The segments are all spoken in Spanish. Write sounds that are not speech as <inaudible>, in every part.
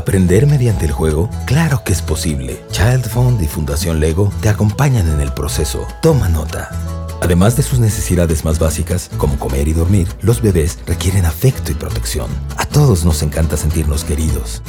¿Aprender mediante el juego? Claro que es posible. Child Fund y Fundación Lego te acompañan en el proceso. Toma nota. Además de sus necesidades más básicas, como comer y dormir, los bebés requieren afecto y protección. A todos nos encanta sentirnos queridos.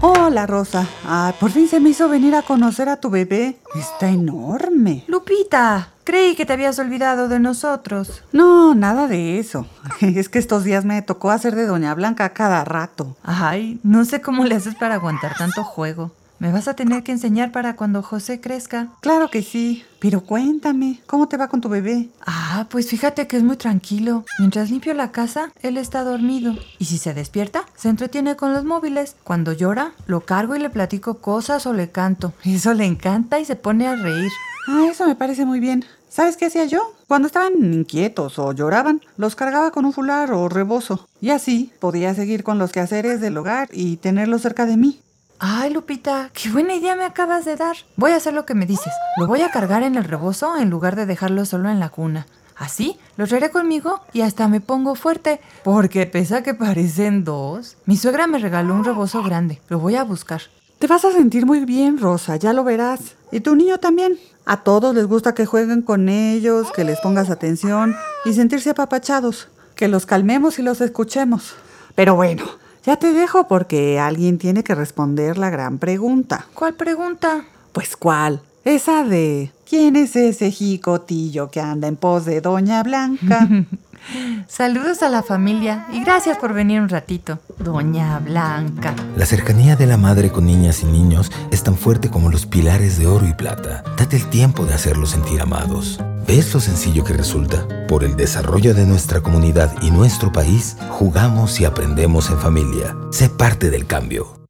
Hola, Rosa. Ah, por fin se me hizo venir a conocer a tu bebé. Está enorme. Lupita, creí que te habías olvidado de nosotros. No, nada de eso. <laughs> Es que estos días me tocó hacer de Doña Blanca cada rato. Ay, no sé cómo le haces para aguantar tanto juego. Me vas a tener que enseñar para cuando José crezca. Claro que sí. Pero cuéntame, ¿cómo te va con tu bebé? Ah, pues fíjate que es muy tranquilo. Mientras limpio la casa, él está dormido. Y si se despierta, se entretiene con los móviles. Cuando llora, lo cargo y le platico cosas o le canto. Eso le encanta y se pone a reír. Ah, eso me parece muy bien. ¿Sabes qué hacía yo? Cuando estaban inquietos o lloraban, los cargaba con un fular o rebozo. Y así podía seguir con los quehaceres del hogar y tenerlos cerca de mí. Ay, Lupita, qué buena idea me acabas de dar. Voy a hacer lo que me dices. Lo voy a cargar en el rebozo en lugar de dejarlo solo en la cuna. Así lo traeré conmigo y hasta me pongo fuerte, porque pesa que parecen dos. Mi suegra me regaló un rebozo grande. Lo voy a buscar. Te vas a sentir muy bien, Rosa, ya lo verás. Y tu niño también. A todos les gusta que jueguen con ellos, que les pongas atención y sentirse apapachados. Que los calmemos y los escuchemos. Pero bueno, ya te dejo porque alguien tiene que responder la gran pregunta. ¿Cuál pregunta? Pues cuál. Esa de ¿quién es ese jicotillo que anda en pos de Doña Blanca? <laughs> Saludos a la familia y gracias por venir un ratito, Doña Blanca. La cercanía de la madre con niñas y niños es tan fuerte como los pilares de oro y plata. Date el tiempo de hacerlos sentir amados. ¿Ves lo sencillo que resulta? Por el desarrollo de nuestra comunidad y nuestro país, jugamos y aprendemos en familia. Sé parte del cambio.